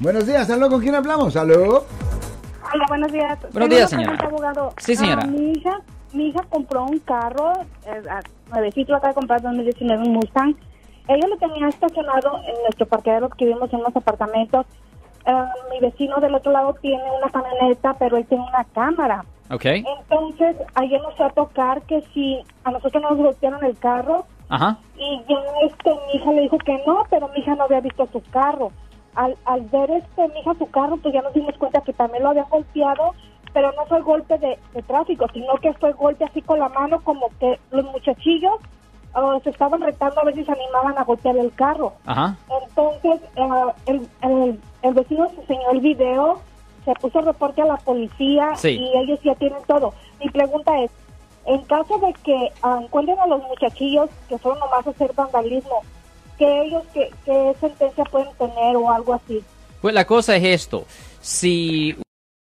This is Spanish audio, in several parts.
Buenos días, ¿aló? ¿Con quién hablamos? ¿Aló? Hola, buenos días. Buenos días, señora. abogado. Sí, señora. Ah, mi hija, mi hija compró un carro, eh, ah, nuevecito, acaba de comprar 2019 un Mustang. Ella lo tenía estacionado en nuestro parqueadero que vivimos en unos apartamentos. Ah, mi vecino del otro lado tiene una camioneta, pero él tiene una cámara. Ok. Entonces, ayer nos fue a tocar que si a nosotros nos golpearon el carro, Ajá. y ya este, mi hija le dijo que no, pero mi hija no había visto su carro. Al, al ver este, mi hija su carro, pues ya nos dimos cuenta que también lo había golpeado, pero no fue golpe de, de tráfico, sino que fue golpe así con la mano, como que los muchachillos ah, se estaban retando a ver si se animaban a golpear el carro. Ajá. Entonces, ah, el, el, el vecino se enseñó el video, se puso reporte a la policía Sí. y ellos ya tienen todo. Mi pregunta es, en caso de que ah, encuentren a los muchachillos que fueron nomás a hacer vandalismo, ¿qué ellos, qué, qué sentencia pueden tener o algo así? Pues la cosa es esto. Si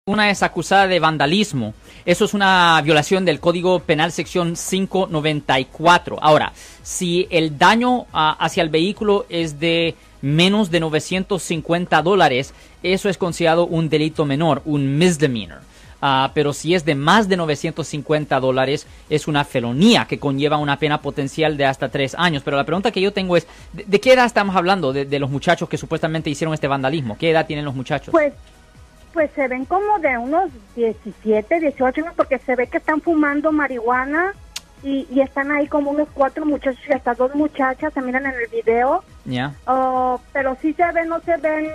una es acusada de vandalismo, eso es una violación del Código Penal sección 594. Ahora, si el daño ah, hacia el vehículo es de menos de 950 dólares, eso es considerado un delito menor, un misdemeanor. Ah, pero si es de más de 950 dólares, es una felonía que conlleva una pena potencial de hasta tres años. Pero la pregunta que yo tengo es, ¿de, de qué edad estamos hablando de, de los muchachos que supuestamente hicieron este vandalismo? ¿Qué edad tienen los muchachos? Pues, pues se ven como de unos 17, 18 años, porque se ve que están fumando marihuana y, y están ahí como unos cuatro muchachos y hasta dos muchachas, se miran en el video. ¿Ya? Oh, pero sí se ven, no se ven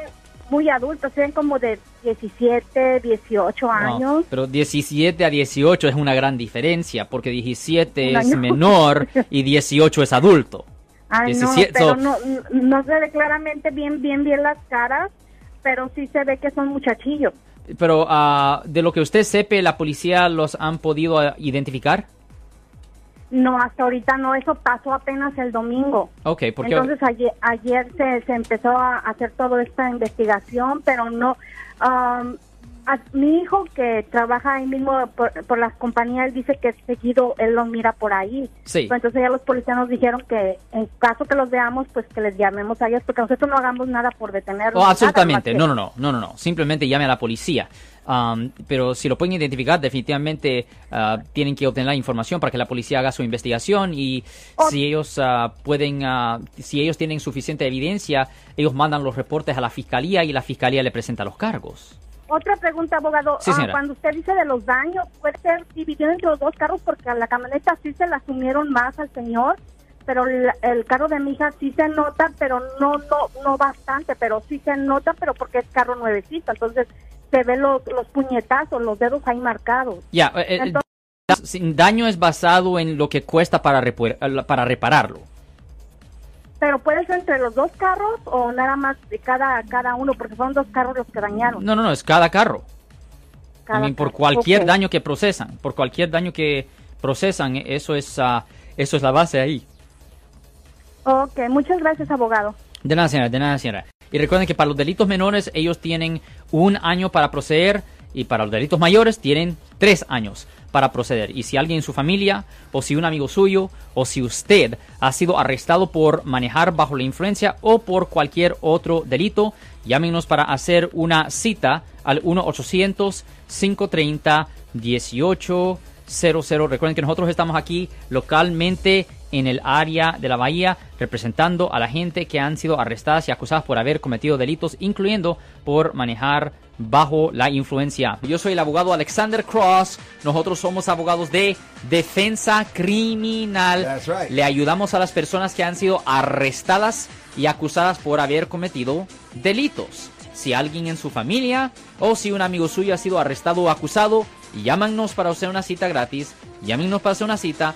muy adultos, ven como de 17, 18 No, años. pero 17 a 18 es una gran diferencia, porque 17 Un es menor y 18 es adulto. Ay, no, 17, pero so- no, no se ve claramente bien, bien, bien las caras, pero sí se ve que son muchachillos. Pero ah, de lo que usted sepe, ¿la policía los han podido ah, identificar? No, hasta ahorita no, eso pasó apenas el domingo. Ok, porque... Entonces ayer, ayer se, se empezó a hacer toda esta investigación, pero no. um, a- mi hijo que trabaja ahí mismo por, por las compañías, dice que seguido él lo mira por ahí. Sí. Pues Entonces ya los policías nos dijeron que en caso que los veamos, pues que les llamemos a ellos, porque nosotros no hagamos nada por detenerlos. Oh, nada, absolutamente. No, no, no, no, no, no. Simplemente llame a la policía. Um, pero si lo pueden identificar, definitivamente ah, tienen que obtener la información para que la policía haga su investigación y Oh. si ellos ah, pueden, ah, si ellos tienen suficiente evidencia, ellos mandan los reportes a la fiscalía y la fiscalía le presenta los cargos. Otra pregunta, abogado. Sí, Ah, cuando usted dice de los daños, puede ser dividido entre los dos carros porque a la camioneta sí se la asumieron más al señor, pero el, el carro de mi hija sí se nota, pero no no no bastante, pero sí se nota, pero porque es carro nuevecito, entonces se ven los, los puñetazos, los dedos ahí marcados. Ya, eh, eh, Entonces- daño es basado en lo que cuesta para, para repararlo. Pero puede ser entre los dos carros o nada más de cada cada uno, porque son dos carros los que dañaron. No, no, no, es cada carro. cada También por cualquier daño que procesan, por cualquier daño que procesan, eso es, ah, eso es la base ahí. Ok, muchas gracias, abogado. De nada, señora, de nada, señora. Y recuerden que para los delitos menores ellos tienen un año para proceder y para los delitos mayores tienen tres años para proceder. Y si alguien en su familia o si un amigo suyo o si usted ha sido arrestado por manejar bajo la influencia o por cualquier otro delito, llámenos para hacer una cita al 1-800-530-1800. Recuerden que nosotros estamos aquí localmente en el área de la bahía representando a la gente que han sido arrestadas y acusadas por haber cometido delitos, incluyendo por manejar bajo la influencia. Yo soy el abogado Alexander Cross. Nosotros somos abogados de defensa criminal. That's right. Le ayudamos a las personas que han sido arrestadas y acusadas por haber cometido delitos. Si alguien en su familia o si un amigo suyo ha sido arrestado o acusado, llámanos para hacer una cita gratis. Llámenos para hacer una cita.